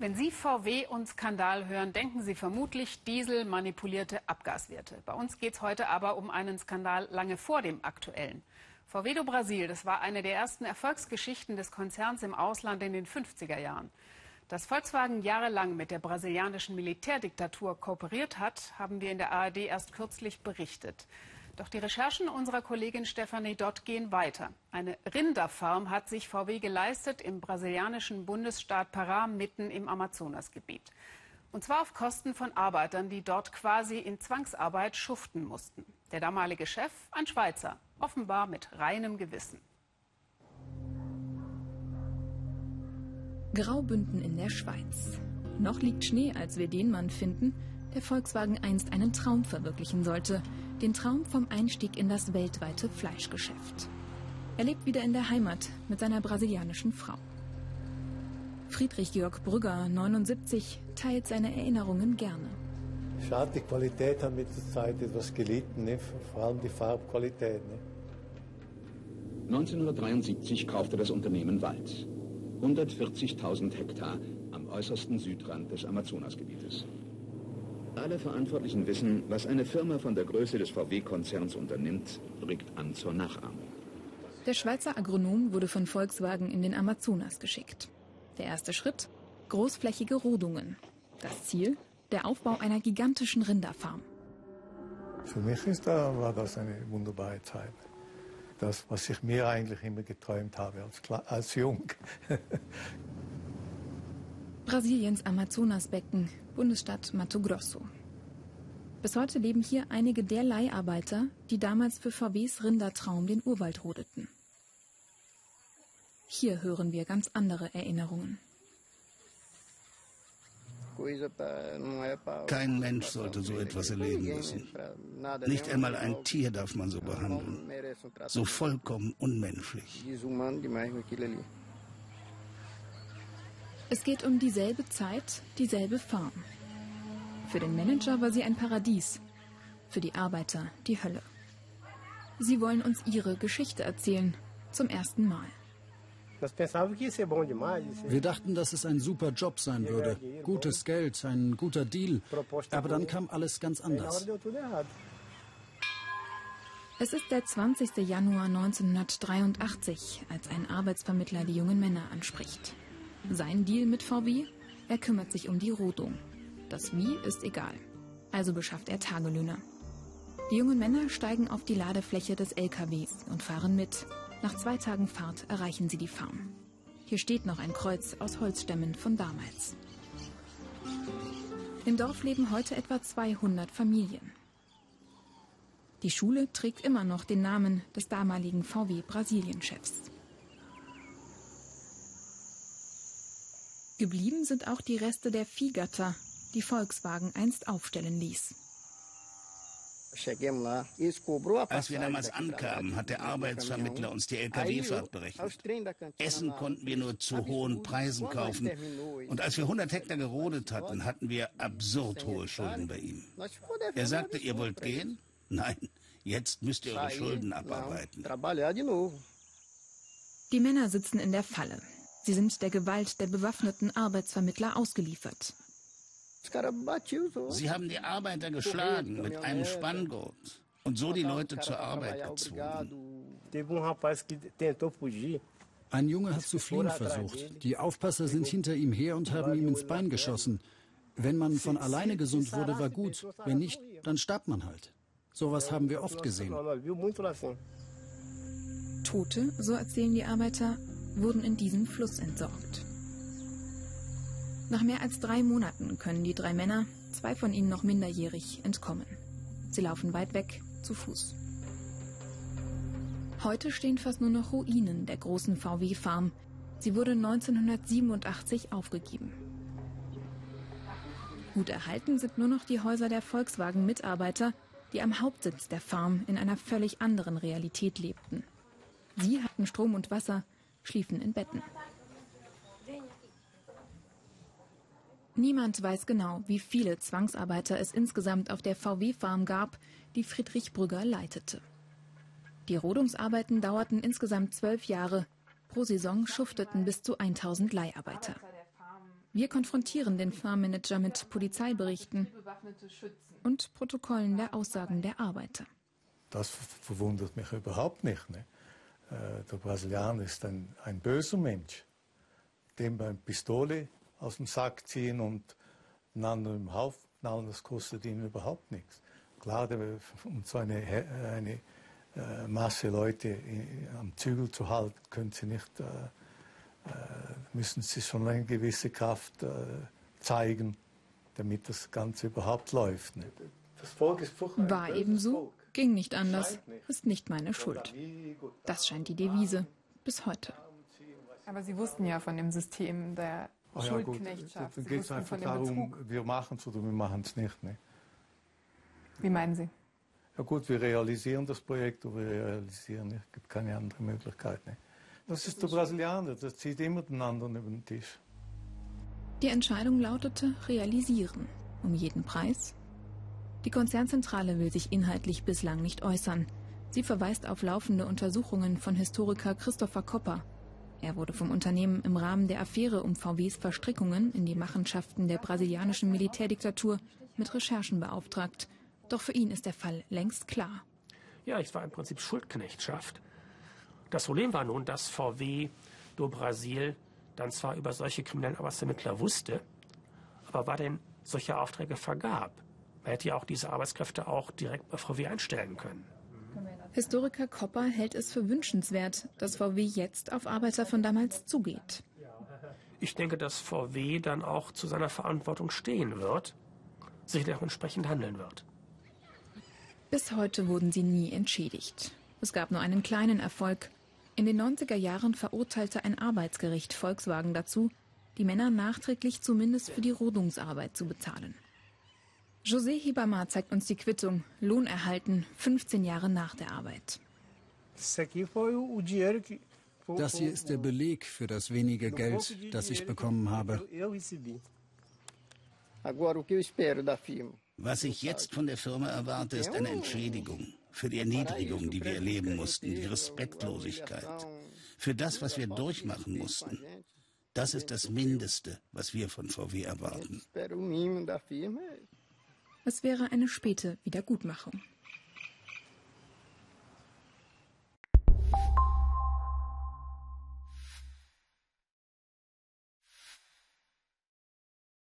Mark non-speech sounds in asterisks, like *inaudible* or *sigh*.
Wenn Sie VW und Skandal hören, denken Sie vermutlich Diesel manipulierte Abgaswerte. Bei uns geht es heute aber um einen Skandal lange vor dem aktuellen. VW do Brasil, das war eine der ersten Erfolgsgeschichten des Konzerns im Ausland in den 50er Jahren. Dass Volkswagen jahrelang mit der brasilianischen Militärdiktatur kooperiert hat, haben wir in der ARD erst kürzlich berichtet. Doch die Recherchen unserer Kollegin Stefanie Dott gehen weiter. Eine Rinderfarm hat sich VW geleistet im brasilianischen Bundesstaat Pará mitten im Amazonasgebiet. Und zwar auf Kosten von Arbeitern, die dort quasi in Zwangsarbeit schuften mussten. Der damalige Chef, ein Schweizer, offenbar mit reinem Gewissen. Graubünden in der Schweiz. Noch liegt Schnee, als wir den Mann finden, der Volkswagen einst einen Traum verwirklichen sollte. Den Traum vom Einstieg in das weltweite Fleischgeschäft. Er lebt wieder in der Heimat mit seiner brasilianischen Frau. Friedrich Georg Brügger, 79, teilt seine Erinnerungen gerne. Schade, die Qualität hat mit der Zeit etwas gelitten, ne? vor allem die Farbqualität. Ne? 1973 kaufte das Unternehmen Wald. 140.000 Hektar am äußersten Südrand des Amazonasgebietes. Alle Verantwortlichen wissen, was eine Firma von der Größe des VW-Konzerns unternimmt, regt an zur Nachahmung. Der Schweizer Agronom wurde von Volkswagen in den Amazonas geschickt. Der erste Schritt? Großflächige Rodungen. Das Ziel? Der Aufbau einer gigantischen Rinderfarm. Für mich ist da, war das eine wunderbare Zeit. Das, was ich mir eigentlich immer geträumt habe als, als Jung. *laughs* Brasiliens Amazonasbecken, Bundesstadt Mato Grosso. Bis heute leben hier einige der Leiharbeiter, die damals für VWs Rindertraum den Urwald rodeten. Hier hören wir ganz andere Erinnerungen. Kein Mensch sollte so etwas erleben müssen. Nicht einmal ein Tier darf man so behandeln. So vollkommen unmenschlich. Es geht um dieselbe Zeit, dieselbe Farm. Für den Manager war sie ein Paradies, für die Arbeiter die Hölle. Sie wollen uns ihre Geschichte erzählen, zum ersten Mal. Wir dachten, dass es ein super Job sein würde. Gutes Geld, ein guter Deal. Aber dann kam alles ganz anders. Es ist der 20. Januar 1983, als ein Arbeitsvermittler die jungen Männer anspricht. Sein Deal mit VW? Er kümmert sich um die Rodung. Das Wie ist egal. Also beschafft er Tagelöhner. Die jungen Männer steigen auf die Ladefläche des LKWs und fahren mit. Nach zwei Tagen Fahrt erreichen sie die Farm. Hier steht noch ein Kreuz aus Holzstämmen von damals. Im Dorf leben heute etwa 200 Familien. Die Schule trägt immer noch den Namen des damaligen VW Brasilien-Chefs. Geblieben sind auch die Reste der Viehgatter, die Volkswagen einst aufstellen ließ. Als wir damals ankamen, hat der Arbeitsvermittler uns die Lkw-Fahrt berechnet. Essen konnten wir nur zu hohen Preisen kaufen. Und als wir 100 Hektar gerodet hatten, hatten wir absurd hohe Schulden bei ihm. Er sagte, ihr wollt gehen? Nein, jetzt müsst ihr eure Schulden abarbeiten. Die Männer sitzen in der Falle. Sie sind der Gewalt der bewaffneten Arbeitsvermittler ausgeliefert. Sie haben die Arbeiter geschlagen mit einem Spanngurt und so die Leute zur Arbeit gezwungen. Ein Junge hat zu fliehen versucht. Die Aufpasser sind hinter ihm her und haben ihm ins Bein geschossen. Wenn man von alleine gesund wurde, war gut. Wenn nicht, dann starb man halt. Sowas haben wir oft gesehen. Tote, so erzählen die Arbeiter, wurden in diesem Fluss entsorgt. Nach mehr als drei Monaten können die drei Männer, zwei von ihnen noch minderjährig, entkommen. Sie laufen weit weg, zu Fuß. Heute stehen fast nur noch Ruinen der großen VW-Farm. Sie wurde 1987 aufgegeben. Gut erhalten sind nur noch die Häuser der Volkswagen-Mitarbeiter, die am Hauptsitz der Farm in einer völlig anderen Realität lebten. Sie hatten Strom und Wasser, schliefen in Betten. Niemand weiß genau, wie viele Zwangsarbeiter es insgesamt auf der VW-Farm gab, die Friedrich Brügger leitete. Die Rodungsarbeiten dauerten insgesamt zwölf Jahre. Pro Saison schufteten bis zu 1000 Leiharbeiter. Wir konfrontieren den Farmmanager mit Polizeiberichten und Protokollen der Aussagen der Arbeiter. Das verwundert mich überhaupt nicht. Ne? Äh, der Brasilianer ist ein, ein böser Mensch. Dem beim Pistole aus dem Sack ziehen und einen anderen im Haufen knallen, das kostet ihn überhaupt nichts. Klar, um so eine, eine äh, Masse Leute am Zügel zu halten, können sie nicht, äh, müssen sie schon eine gewisse Kraft zeigen, damit das Ganze überhaupt läuft. Ne? Das Volk ist War ebenso, ging nicht anders, ist nicht meine Schuld. Das scheint die Devise bis heute. Aber Sie wussten ja von dem System der Ach ja, Schuldknechtschaft. Dann geht es einfach darum, wir machen es oder wir machen es nicht. Ne? Wie meinen Sie? Ja gut, wir realisieren das Projekt oder wir realisieren nicht. Es gibt keine andere Möglichkeit. Ne? Das ist der Brasilianer, das zieht immer den anderen über den Tisch. Die Entscheidung lautete realisieren. Um jeden Preis? Die Konzernzentrale will sich inhaltlich bislang nicht äußern. Sie verweist auf laufende Untersuchungen von Historiker Christopher Kopper. Er wurde vom Unternehmen im Rahmen der Affäre um VWs Verstrickungen in die Machenschaften der brasilianischen Militärdiktatur mit Recherchen beauftragt. Doch für ihn ist der Fall längst klar. Ja, es war im Prinzip Schuldknechtschaft. Das Problem war nun, dass VW do Brasil dann zwar über solche kriminellen Arbeitsvermittler wusste, aber war denn solche Aufträge vergab. Man hätte ja auch diese Arbeitskräfte auch direkt bei VW einstellen können. Historiker Kopper hält es für wünschenswert, dass VW jetzt auf Arbeiter von damals zugeht. Ich denke, dass VW dann auch zu seiner Verantwortung stehen wird, sicherlich auch entsprechend handeln wird. Bis heute wurden sie nie entschädigt. Es gab nur einen kleinen Erfolg. In den 90er Jahren verurteilte ein Arbeitsgericht Volkswagen dazu, die Männer nachträglich zumindest für die Rodungsarbeit zu bezahlen. José Hibama zeigt uns die Quittung. Lohn erhalten, 15 Jahre nach der Arbeit. Das hier ist der Beleg für das wenige Geld, das ich bekommen habe. Was ich jetzt von der Firma erwarte, ist eine Entschädigung für die Erniedrigung, die wir erleben mussten, die Respektlosigkeit, für das, was wir durchmachen mussten. Das ist das Mindeste, was wir von VW erwarten. Es wäre eine späte Wiedergutmachung.